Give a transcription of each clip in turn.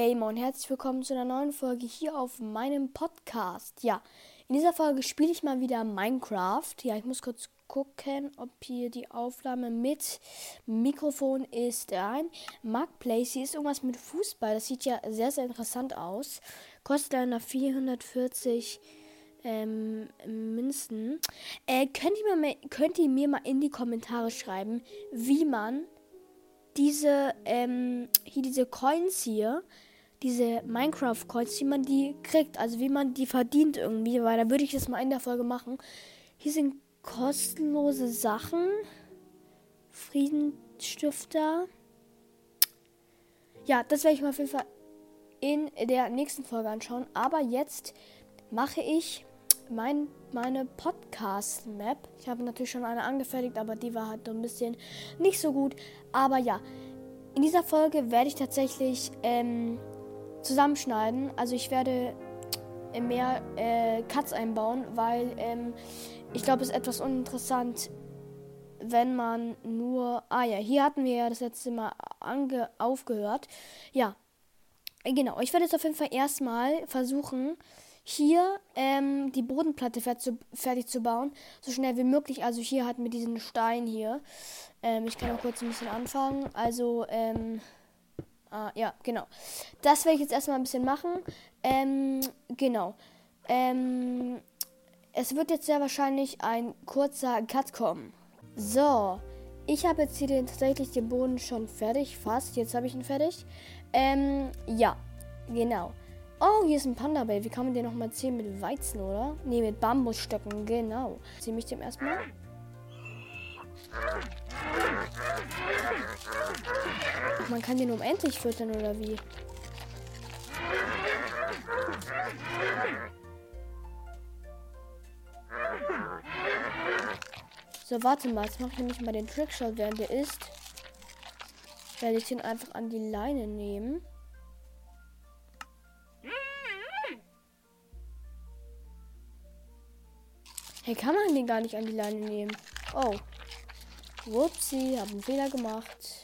Gamer und herzlich willkommen zu einer neuen Folge hier auf meinem Podcast. Ja, in dieser Folge spiele ich mal wieder Minecraft. Ja, ich muss kurz gucken, ob hier die Aufnahme mit Mikrofon ist. Ein Marketplace, hier ist irgendwas mit Fußball. Das sieht ja sehr, sehr interessant aus. Kostet leider 440 ähm, Münzen. Äh, könnt, ihr mir, könnt ihr mir mal in die Kommentare schreiben, wie man diese, ähm, hier diese Coins hier, diese Minecraft-Coins, wie man die kriegt, also wie man die verdient irgendwie, weil da würde ich das mal in der Folge machen. Hier sind kostenlose Sachen. Friedensstifter. Ja, das werde ich mal auf jeden Fall in der nächsten Folge anschauen. Aber jetzt mache ich mein, meine Podcast-Map. Ich habe natürlich schon eine angefertigt, aber die war halt so ein bisschen nicht so gut. Aber ja, in dieser Folge werde ich tatsächlich ähm, zusammenschneiden. Also ich werde mehr äh, Cuts einbauen, weil ähm, ich glaube, es ist etwas uninteressant, wenn man nur. Ah ja, hier hatten wir ja das letzte Mal ange aufgehört. Ja, genau. Ich werde jetzt auf jeden Fall erstmal versuchen, hier ähm, die Bodenplatte fertig zu bauen, so schnell wie möglich. Also hier halt mit diesem Stein hier. Ähm, ich kann auch kurz ein bisschen anfangen. Also, ähm, ah, ja, genau. Das werde ich jetzt erstmal ein bisschen machen. Ähm, genau. Ähm, es wird jetzt sehr wahrscheinlich ein kurzer Cut kommen. So, ich habe jetzt hier den, tatsächlich den Boden schon fertig, fast. Jetzt habe ich ihn fertig. Ähm, ja, genau. Oh, hier ist ein Panda-Bell. Wie kann man den nochmal zählen? Mit Weizen, oder? Ne, mit Bambusstöcken, genau. Zieh mich dem erstmal. Man kann den unendlich füttern, oder wie? So, warte mal. Jetzt mache ich nämlich mal den Trickshot, während der ist. Werde ich den einfach an die Leine nehmen. Hey, kann man den gar nicht an die Leine nehmen? Oh. Wupsi, hab einen Fehler gemacht.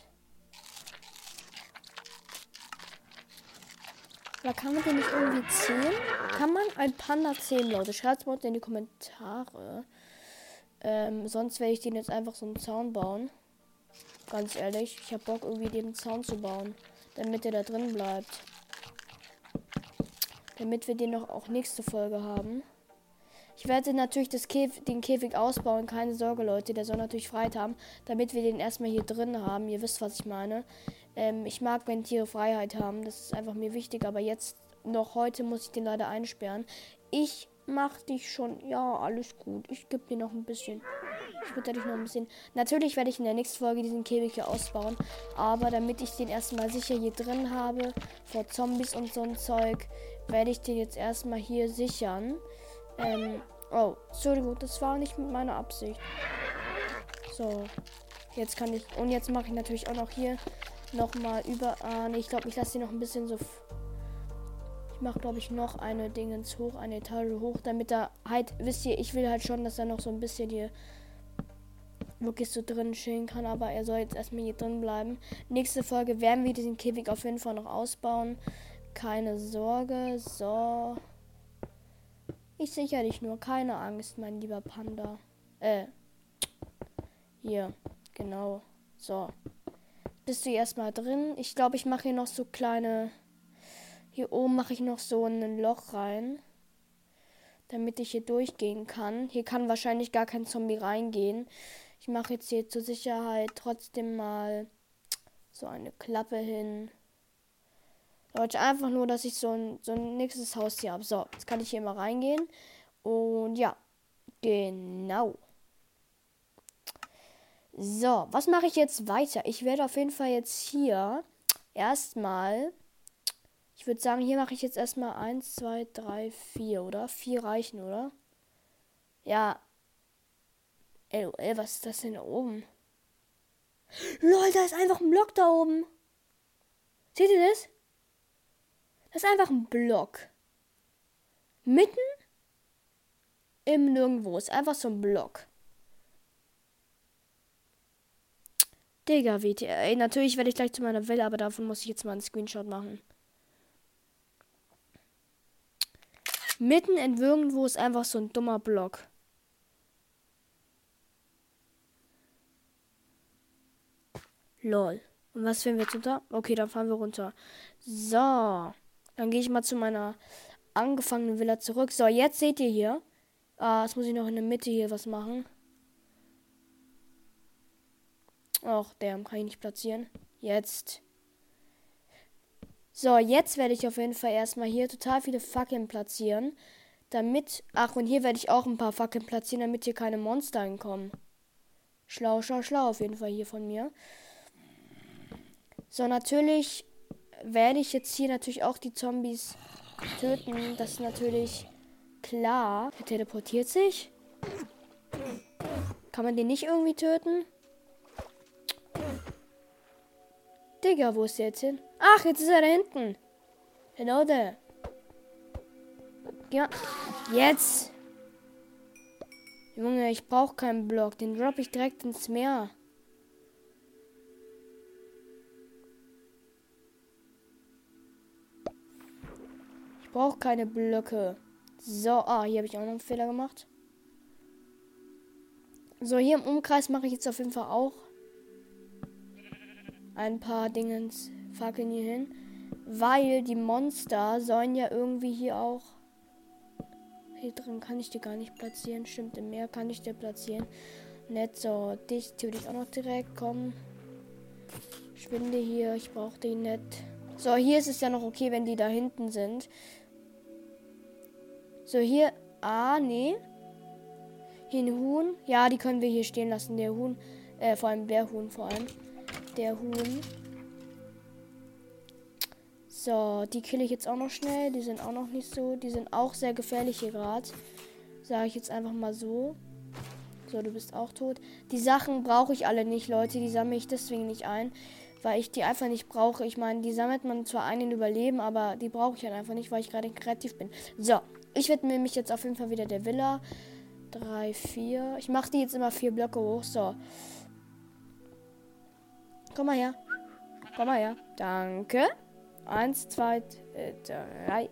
Aber kann man den nicht irgendwie zählen? Kann man ein Panda zählen, Leute? Schreibt mal in die Kommentare. Ähm, sonst werde ich den jetzt einfach so einen Zaun bauen. Ganz ehrlich, ich habe Bock irgendwie den Zaun zu bauen, damit der da drin bleibt. Damit wir den noch auch nächste Folge haben. Ich werde natürlich das Käf den Käfig ausbauen, keine Sorge, Leute. Der soll natürlich Freiheit haben, damit wir den erstmal hier drin haben. Ihr wisst, was ich meine. Ähm, ich mag, wenn Tiere Freiheit haben. Das ist einfach mir wichtig. Aber jetzt, noch heute, muss ich den leider einsperren. Ich mach dich schon. Ja, alles gut. Ich gebe dir noch ein bisschen. Ich würde dich noch ein bisschen. Natürlich werde ich in der nächsten Folge diesen Käfig hier ausbauen. Aber damit ich den erstmal sicher hier drin habe, vor Zombies und so ein Zeug, werde ich den jetzt erstmal hier sichern. Ähm, oh, Entschuldigung, das war nicht mit meiner Absicht. So, jetzt kann ich, und jetzt mache ich natürlich auch noch hier nochmal über, ah, nee, ich glaube, ich lasse sie noch ein bisschen so, ich mache, glaube ich, noch eine Dingens hoch, eine Etage hoch, damit er halt, wisst ihr, ich will halt schon, dass er noch so ein bisschen hier wirklich so drin chillen kann, aber er soll jetzt erstmal hier drin bleiben. Nächste Folge werden wir diesen Käfig auf jeden Fall noch ausbauen. Keine Sorge. So. Ich sichere dich nur, keine Angst, mein lieber Panda. Äh. Hier, genau. So. Bist du erstmal drin? Ich glaube, ich mache hier noch so kleine. Hier oben mache ich noch so ein Loch rein. Damit ich hier durchgehen kann. Hier kann wahrscheinlich gar kein Zombie reingehen. Ich mache jetzt hier zur Sicherheit trotzdem mal so eine Klappe hin. Leute, einfach nur, dass ich so ein, so ein nächstes Haus hier habe. So, jetzt kann ich hier mal reingehen. Und ja, genau. So, was mache ich jetzt weiter? Ich werde auf jeden Fall jetzt hier erstmal. Ich würde sagen, hier mache ich jetzt erstmal 1, 2, 3, 4, oder? 4 reichen, oder? Ja. LOL, was ist das denn da oben? Lol, da ist einfach ein Block da oben. Seht ihr das? Das ist einfach ein Block. Mitten im Nirgendwo. Ist einfach so ein Block. Digga, WTF. Natürlich werde ich gleich zu meiner Welle, aber davon muss ich jetzt mal einen Screenshot machen. Mitten in irgendwo ist einfach so ein dummer Block. Lol. Und was finden wir jetzt runter? Okay, dann fahren wir runter. So. Dann gehe ich mal zu meiner angefangenen Villa zurück. So, jetzt seht ihr hier. Ah, jetzt muss ich noch in der Mitte hier was machen. Och, der kann ich nicht platzieren. Jetzt. So, jetzt werde ich auf jeden Fall erstmal hier total viele Fackeln platzieren. Damit. Ach, und hier werde ich auch ein paar Fackeln platzieren, damit hier keine Monster hinkommen. Schlau, schlau, schlau auf jeden Fall hier von mir. So, natürlich werde ich jetzt hier natürlich auch die Zombies töten. Das ist natürlich klar. Er teleportiert sich. Kann man den nicht irgendwie töten? Digga, wo ist der jetzt hin? Ach, jetzt ist er da hinten. Genau der. Ja, jetzt. Junge, ich brauche keinen Block. Den droppe ich direkt ins Meer. brauche keine Blöcke. So, ah, hier habe ich auch noch einen Fehler gemacht. So, hier im Umkreis mache ich jetzt auf jeden Fall auch ein paar Dingens Fackeln hier hin. Weil die Monster sollen ja irgendwie hier auch. Hier drin kann ich die gar nicht platzieren. Stimmt, im Meer kann ich die platzieren. Nett, so, dich tue ich auch noch direkt. Komm. Schwinde hier, ich brauche die nicht. So, hier ist es ja noch okay, wenn die da hinten sind. So, hier. Ah, nee. Hier ein Huhn. Ja, die können wir hier stehen lassen. Der Huhn. Äh, vor allem der Huhn, vor allem. Der Huhn. So, die kill ich jetzt auch noch schnell. Die sind auch noch nicht so. Die sind auch sehr gefährlich hier gerade. Sage ich jetzt einfach mal so. So, du bist auch tot. Die Sachen brauche ich alle nicht, Leute. Die sammle ich deswegen nicht ein. Weil ich die einfach nicht brauche. Ich meine, die sammelt man zwar ein in Überleben, aber die brauche ich halt einfach nicht, weil ich gerade kreativ bin. So, ich widme mich jetzt auf jeden Fall wieder der Villa. Drei, vier. Ich mache die jetzt immer vier Blöcke hoch. So. Komm mal her. Komm mal her. Danke. Eins, zwei, äh, drei,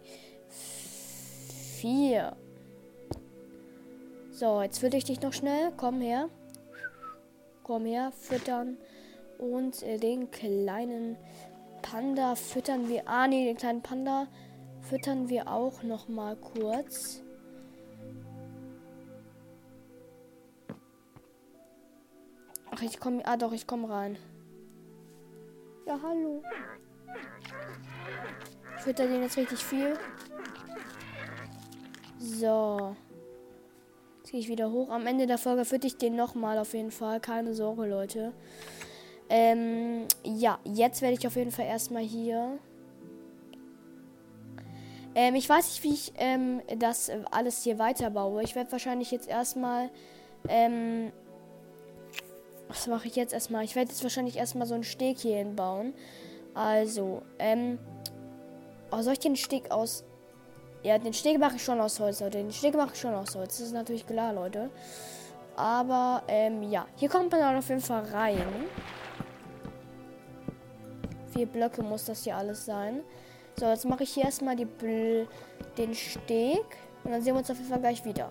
vier. So, jetzt fütter ich dich noch schnell. Komm her. Komm her, füttern. Und äh, den kleinen Panda füttern wir. Ah, nee, den kleinen Panda füttern wir auch noch mal kurz. Ach, ich komme. Ah, doch, ich komme rein. Ja, hallo. Fütter den jetzt richtig viel. So. Jetzt gehe ich wieder hoch. Am Ende der Folge fütter ich den nochmal auf jeden Fall. Keine Sorge, Leute. Ähm, ja, jetzt werde ich auf jeden Fall erstmal hier ähm, ich weiß nicht, wie ich ähm, das alles hier weiterbaue. Ich werde wahrscheinlich jetzt erstmal. Ähm, was mache ich jetzt erstmal? Ich werde jetzt wahrscheinlich erstmal so einen Steg hier hinbauen. Also, ähm. Oh, soll ich den Steg aus. Ja, den Steg mache ich schon aus Holz, Leute. Den Steg mache ich schon aus Holz. Das ist natürlich klar, Leute. Aber, ähm, ja. Hier kommt man dann auf jeden Fall rein. Vier Blöcke muss das hier alles sein. So, jetzt mache ich hier erstmal die Bl den Steg. Und dann sehen wir uns auf jeden Fall gleich wieder.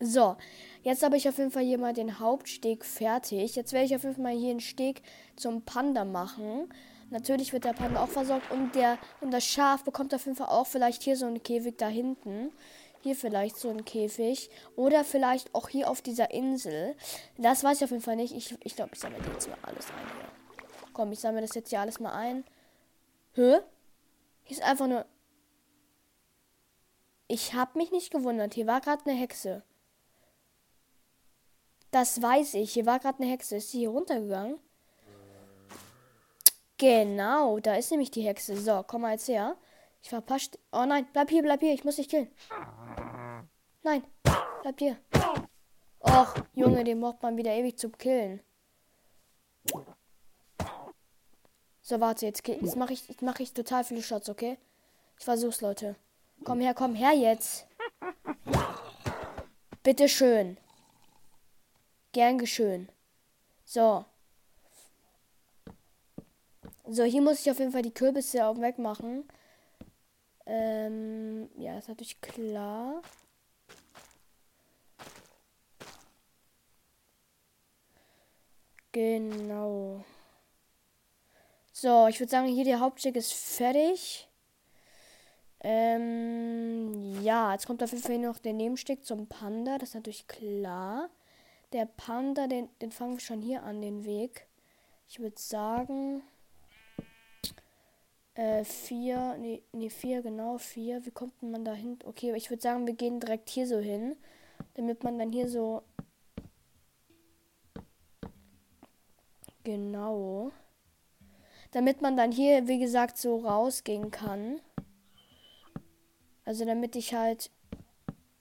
So, jetzt habe ich auf jeden Fall hier mal den Hauptsteg fertig. Jetzt werde ich auf jeden Fall hier einen Steg zum Panda machen. Natürlich wird der Panda auch versorgt. Und, der, und das Schaf bekommt auf jeden Fall auch vielleicht hier so einen Käfig da hinten. Hier vielleicht so ein Käfig. Oder vielleicht auch hier auf dieser Insel. Das weiß ich auf jeden Fall nicht. Ich glaube, ich, glaub, ich sammle jetzt mal alles ein hier. Komm, ich sammle das jetzt hier alles mal ein. Hä? Hier ist einfach nur. Ich habe mich nicht gewundert. Hier war gerade eine Hexe. Das weiß ich. Hier war gerade eine Hexe. Ist sie hier runtergegangen? Genau, da ist nämlich die Hexe. So, komm mal jetzt her. Ich verpasst. Oh nein, bleib hier, bleib hier. Ich muss dich killen. Nein, bleib hier. Och, Junge, den braucht man wieder ewig zum Killen. So, warte, jetzt, jetzt mache ich, mach ich total viele Shots, okay? Ich versuch's, Leute. Komm her, komm her jetzt. Bitte schön. Gern geschön. So. So, hier muss ich auf jeden Fall die Kürbisse auch wegmachen. Ähm, ja, ist natürlich klar. Genau. So, ich würde sagen, hier der Hauptstück ist fertig. Ähm, ja, jetzt kommt auf jeden Fall noch der Nebenstück zum Panda. Das ist natürlich klar. Der Panda, den, den fangen wir schon hier an, den Weg. Ich würde sagen, äh, vier, nee, nee, vier, genau, vier. Wie kommt man da hin? Okay, ich würde sagen, wir gehen direkt hier so hin, damit man dann hier so Genau. Damit man dann hier, wie gesagt, so rausgehen kann. Also damit ich halt.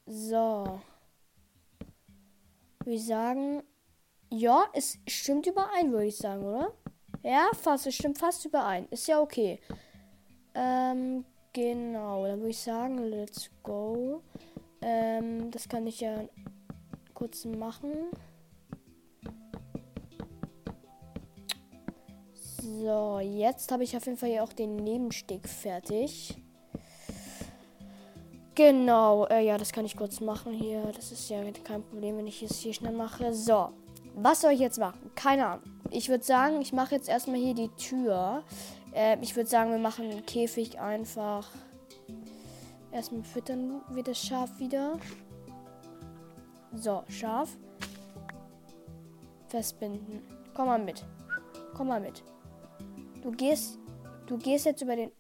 So. Würde ich sagen. Ja, es stimmt überein, würde ich sagen, oder? Ja, fast. Es stimmt fast überein. Ist ja okay. Ähm, genau. Dann würde ich sagen, let's go. Ähm, das kann ich ja kurz machen. So, jetzt habe ich auf jeden Fall hier auch den Nebensteg fertig. Genau, äh, ja, das kann ich kurz machen hier. Das ist ja kein Problem, wenn ich es hier schnell mache. So, was soll ich jetzt machen? Keine Ahnung. Ich würde sagen, ich mache jetzt erstmal hier die Tür. Äh, ich würde sagen, wir machen den Käfig einfach. Erstmal füttern wir das Schaf wieder. So, Schaf. Festbinden. Komm mal mit. Komm mal mit. Du gehst, du gehst jetzt über den.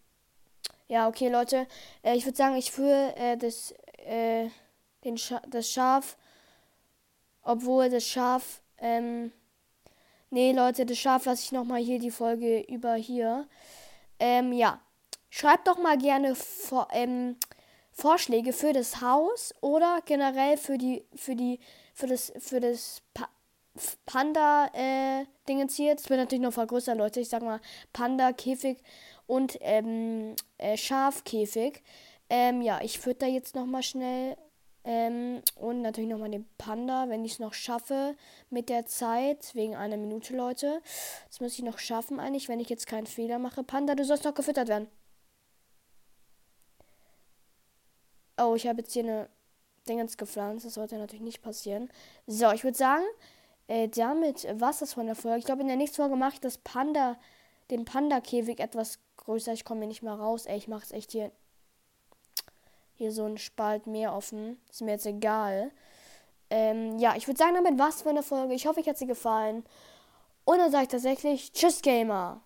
Ja, okay, Leute. Äh, ich würde sagen, ich führe äh, das, äh, den Scha das Schaf. Obwohl das Schaf. Ähm, nee, Leute, das Schaf lasse ich nochmal hier die Folge über hier. Ähm, ja. Schreibt doch mal gerne vor, ähm, Vorschläge für das Haus oder generell für die, für die, für das, für das pa Panda-Dingens äh, hier. Das wird natürlich noch vergrößert, Leute. Ich sag mal Panda-Käfig und ähm, äh, Schafkäfig. Ähm, ja, ich fütter jetzt nochmal schnell. Ähm, und natürlich nochmal den Panda, wenn ich es noch schaffe mit der Zeit, wegen einer Minute, Leute. Das muss ich noch schaffen eigentlich, wenn ich jetzt keinen Fehler mache. Panda, du sollst noch gefüttert werden. Oh, ich habe jetzt hier eine Dingens gepflanzt. Das sollte natürlich nicht passieren. So, ich würde sagen, äh, damit war es das von der Folge. Ich glaube, in der nächsten Folge mache ich das Panda, den Panda-Käfig etwas größer. Ich komme hier nicht mehr raus. Ey, ich mache es echt hier, hier so ein Spalt mehr offen. Ist mir jetzt egal. Ähm, ja, ich würde sagen, damit war es von der Folge. Ich hoffe, euch hat sie gefallen. Und dann sage ich tatsächlich Tschüss, Gamer.